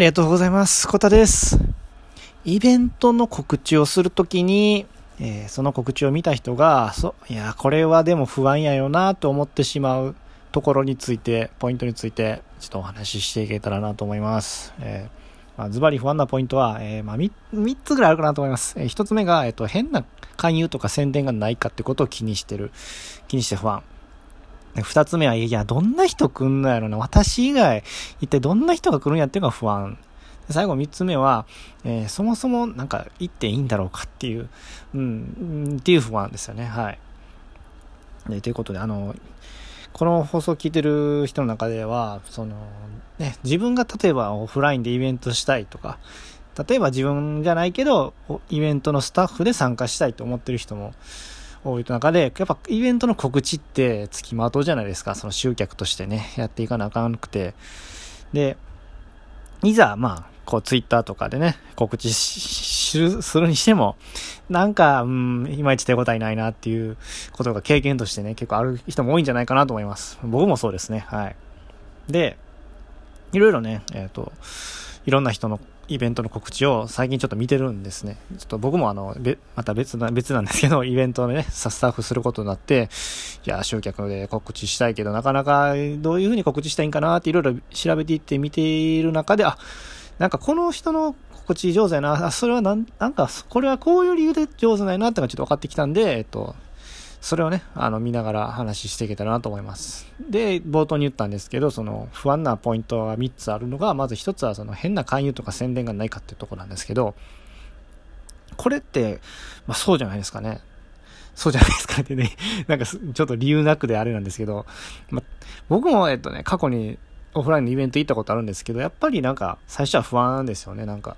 ありがとうございます。コタです。イベントの告知をするときに、えーその告知を見た人が、そいや、これはでも不安やよなと思ってしまうところについて、ポイントについて、ちょっとお話ししていけたらなと思います。えーまあ、ズバリ不安なポイントは、えーまあ、3, 3つぐらいあるかなと思います。え1つ目が、えっ、と、変な勧誘とか宣伝がないかってことを気にしてる。気にして不安。二つ目は、いや、どんな人来んのやろな。私以外、一体どんな人が来るんやっていうのが不安。最後三つ目は、えーそもそもなんか行っていいんだろうかっていう、うん、っていう不安ですよね。はい。でということで、あの、この放送を聞いてる人の中では、その、ね、自分が例えばオフラインでイベントしたいとか、例えば自分じゃないけど、イベントのスタッフで参加したいと思ってる人も多い中で、やっぱイベントの告知って付きまとうじゃないですか。その集客としてね、やっていかなあかんくて。で、いざ、まあ、こう、ツイッターとかでね、告知しするにしても、なんか、うん、いまいち手応えないなっていうことが経験としてね、結構ある人も多いんじゃないかなと思います。僕もそうですね、はい。で、いろいろね、えっ、と、いろんな人のイベントの告知を最近ちょっと見てるんですね。ちょっと僕もあの、べまた別な、別なんですけど、イベントでね、スタッフすることになって、いや、集客で告知したいけど、なかなかどういうふうに告知したいんかなっていろいろ調べていって見ている中で、あ、なんかこの人の告知上手やな、あ、それはなん、なんか、これはこういう理由で上手ないなってのがちょっと分かってきたんで、えっと、それをね、あの、見ながら話していけたらなと思います。で、冒頭に言ったんですけど、その、不安なポイントが3つあるのが、まず1つは、その、変な勧誘とか宣伝がないかっていうところなんですけど、これって、まあ、そうじゃないですかね。そうじゃないですかってね、なんか、ちょっと理由なくであれなんですけど、まあ、僕も、えっとね、過去にオフラインのイベント行ったことあるんですけど、やっぱりなんか、最初は不安ですよね、なんか。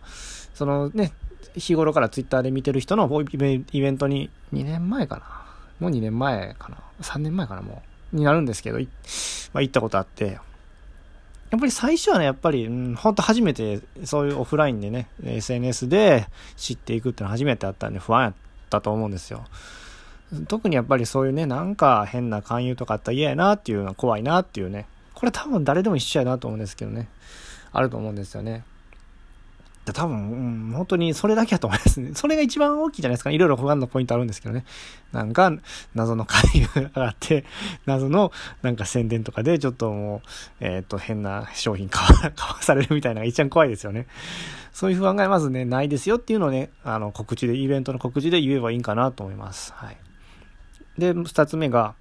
そのね、日頃からツイッターで見てる人のイベントに2年前かな。もう2年前かな。3年前かな、もう。になるんですけど、まあ、行ったことあって。やっぱり最初はね、やっぱり、うん、本当初めて、そういうオフラインでね、SNS で知っていくっていうのは初めてあったんで不安やったと思うんですよ。特にやっぱりそういうね、なんか変な勧誘とかあったら嫌やなっていうのは怖いなっていうね。これ多分誰でも一緒やなと思うんですけどね。あると思うんですよね。で多分、うん、本当にそれだけやと思いますね。それが一番大きいじゃないですか。いろいろ不安のポイントあるんですけどね。なんか、謎の勧誘があって、謎のなんか宣伝とかでちょっともう、えっ、と、変な商品買わ 買わされるみたいなのが一番怖いですよね。そういう不安がまずね、ないですよっていうのをね、あの、告知で、イベントの告知で言えばいいんかなと思います。はい。で、二つ目が、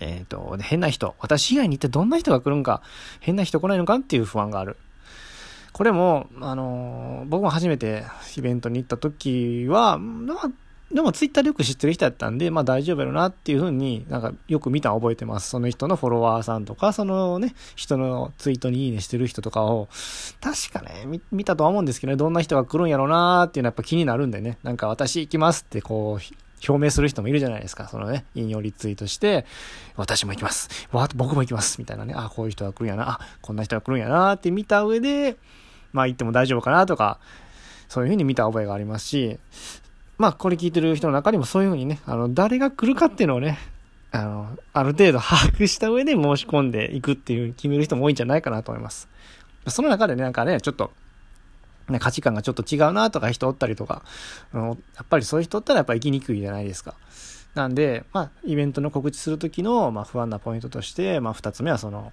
えっ、と、変な人。私以外に一体どんな人が来るんか、変な人来ないのかっていう不安がある。これも、あのー僕も初めてイベントに行った時は、まあ、でもツイッターでよく知ってる人やったんで、まあ大丈夫やろなっていうふうになんかよく見たの覚えてます。その人のフォロワーさんとか、そのね、人のツイートにいいねしてる人とかを、確かね、見たとは思うんですけどね、どんな人が来るんやろなっていうのはやっぱ気になるんでね、なんか私行きますってこう、表明する人もいるじゃないですか。そのね、引用リツイートして、私も行きます。わ僕も行きます。みたいなね。あ、こういう人が来るんやな。あ、こんな人が来るんやなって見た上で、まあ行っても大丈夫かなとか、そういうふうに見た覚えがありますし、まあこれ聞いてる人の中にもそういうふうにね、あの、誰が来るかっていうのをね、あの、ある程度把握した上で申し込んでいくっていう決める人も多いんじゃないかなと思います。その中でね、なんかね、ちょっと、ね、価値観がちょっと違うなとか人おったりとか、あのやっぱりそういう人おったらやっぱ生きにくいじゃないですか。なんで、まあ、イベントの告知するときの、まあ、不安なポイントとして、まあ、二つ目はその、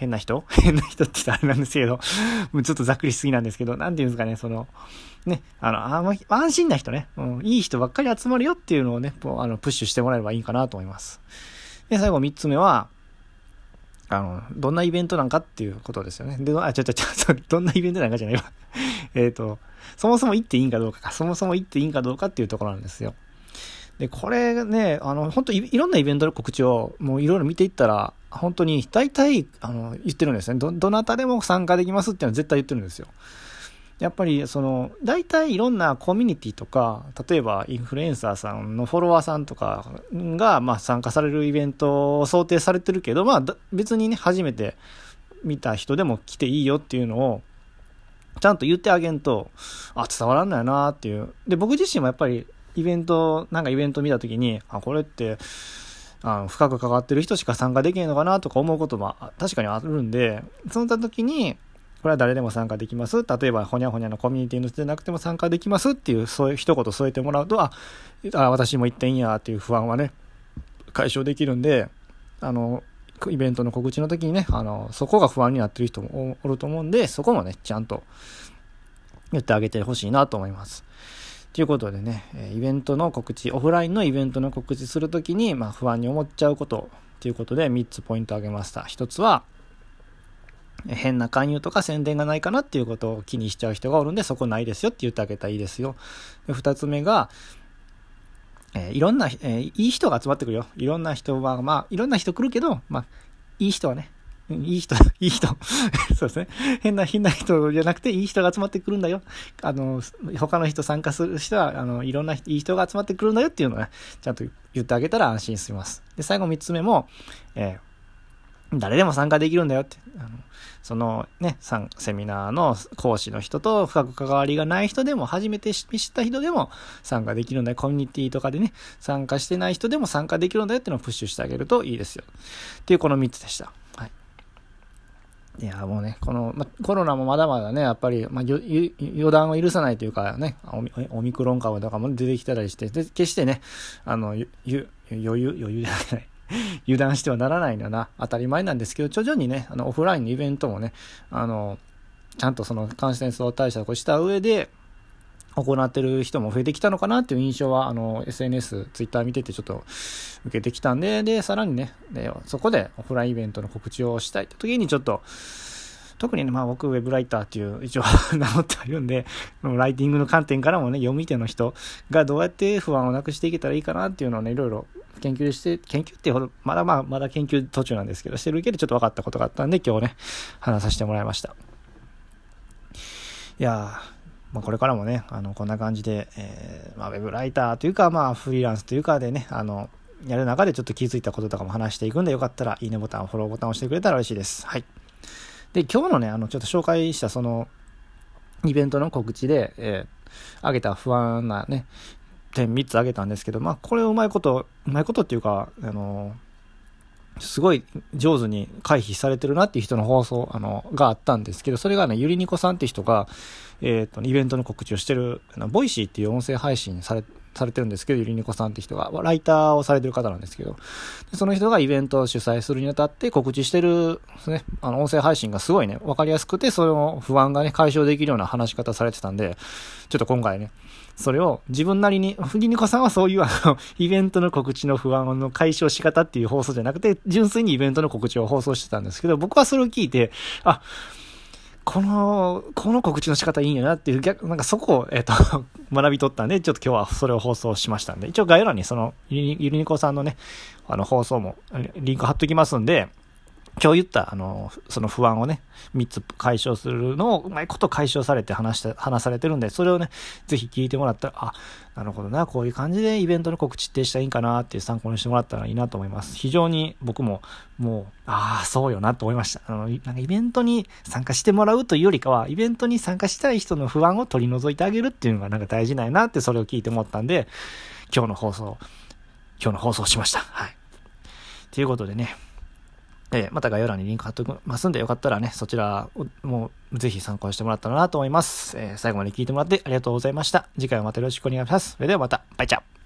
変な人？変な人って言ったらあれなんですけど、もうちょっとざっくりしすぎなんですけど、なんていうんですかね、その、ね、あの、あま安心な人ね、うん、いい人ばっかり集まるよっていうのをね、こうあの、プッシュしてもらえればいいかなと思います。で、最後三つ目は、あの、どんなイベントなんかっていうことですよね。で、あ、ちょちょちょ、どんなイベントなんかじゃないわ。えっと、そもそも行っていいんかどうかか、そもそも行っていいんかどうかっていうところなんですよ。で、これね、あの、本当いいろんなイベントの告知をもういろいろ見ていったら、本当に大体、あの、言ってるんですね。ど、どなたでも参加できますっていうのは絶対言ってるんですよ。やっぱり、その、大体いろんなコミュニティとか、例えばインフルエンサーさんのフォロワーさんとかが、まあ参加されるイベントを想定されてるけど、まあ別にね、初めて見た人でも来ていいよっていうのを、ちゃんと言ってあげんと、あ、伝わらんのやなっていう。で、僕自身もやっぱり、イベント、なんかイベント見たときに、あ、これって、あの深く関わってる人しか参加できへんのかなとか思うことも確かにあるんで、その時に、これは誰でも参加できます。例えば、ほにゃほにゃのコミュニティの人でなくても参加できますっていう、そういう一言添えてもらうと、あ、あ私も行ってんやっていう不安はね、解消できるんで、あの、イベントの告知の時にね、あの、そこが不安になってる人もおると思うんで、そこもね、ちゃんと言ってあげてほしいなと思います。ということでね、イベントの告知、オフラインのイベントの告知するときに、まあ、不安に思っちゃうことということで3つポイントを挙げました。1つは、変な勧誘とか宣伝がないかなっていうことを気にしちゃう人がおるんで、そこないですよって言ってあげたらいいですよ。で2つ目が、えー、いろんな、えー、いい人が集まってくるよ。いろんな人は、まあ、いろんな人来るけど、まあ、いい人はね、いい人、いい人。そうですね。変な、変な人じゃなくて、いい人が集まってくるんだよ。あの、他の人参加する人は、あの、いろんな、いい人が集まってくるんだよっていうのをね、ちゃんと言ってあげたら安心します。で、最後三つ目も、えー誰でも参加できるんだよって。あのそのね、セミナーの講師の人と深く関わりがない人でも、初めて知った人でも参加できるんだよ。コミュニティとかでね、参加してない人でも参加できるんだよっていうのをプッシュしてあげるといいですよ。っていうこの3つでした。いや、もうね、この、ま、コロナもまだまだね、やっぱり、ま、予断を許さないというかね、オミクロン株とかも出てきたりして、で決してね、あの、余裕、余裕じゃない。油断してはならないのな、当たり前なんですけど、徐々にね、あの、オフラインのイベントもね、あの、ちゃんとその感染症対策をした上で、行ってる人も増えてきたのかなっていう印象は、あの、SNS、ツイッター見ててちょっと受けてきたんで、で、さらにね、でそこでオフラインイベントの告知をしたいって時にちょっと、特にね、まあ僕、ウェブライターっていう一応名乗ってはいるんで、ライティングの観点からもね、読み手の人がどうやって不安をなくしていけたらいいかなっていうのをね、いろいろ研究して、研究ってほど、まだまあ、まだ研究途中なんですけど、してるけどちょっと分かったことがあったんで、今日ね、話させてもらいました。いやー、まあ、これからもね、あの、こんな感じで、えー、まあ、ウェブライターというか、まあ、フリーランスというかでね、あの、やる中でちょっと気づいたこととかも話していくんで、よかったら、いいねボタン、フォローボタンを押してくれたら嬉しいです。はい。で、今日のね、あの、ちょっと紹介したその、イベントの告知で、えー、挙げた不安なね、点3つ挙げたんですけど、まあ、これうまいこと、うまいことっていうか、あのすごい上手に回避されてるなっていう人の放送、あの、があったんですけど、それがね、ゆりにこさんっていう人が、えっ、ー、と、イベントの告知をしてる、 Voicy っていう音声配信され、されてるんですけど、ゆりにこさんって人が、ライターをされてる方なんですけど、その人がイベントを主催するにあたって告知してる、ね、あの、音声配信がすごいね、わかりやすくて、その不安がね、解消できるような話し方されてたんで、ちょっと今回ね、それを自分なりに、ゆりにこさんはそういうあの、イベントの告知の不安の解消仕方っていう放送じゃなくて、純粋にイベントの告知を放送してたんですけど、僕はそれを聞いて、あ、この、この告知の仕方いいんやなっていう、逆、なんかそこを、えっ、ー、と、学び取ったんで、ちょっと今日はそれを放送しましたんで、一応概要欄にその、ゆりにこさんのね、あの、放送も、リンク貼っときますんで、今日言った、あの、その不安をね、3つ解消するのをうまいこと解消されて話して、話されてるんで、それをね、ぜひ聞いてもらったら、あ、なるほどな、こういう感じでイベントの告知ってしたらいいんかなっていう参考にしてもらったらいいなと思います。非常に僕も、もう、ああ、そうよなと思いました。あの、なんかイベントに参加してもらうというよりかは、イベントに参加したい人の不安を取り除いてあげるっていうのがなんか大事なんやなって、それを聞いて思ったんで、今日の放送、今日の放送しました。はい。ということでね、えー、また概要欄にリンク貼っておきますんで、よかったらね、そちらもぜひ参考にしてもらったらなと思います。えー、最後まで聞いてもらってありがとうございました。次回もまたよろしくお願いします。それではまた、バイチャー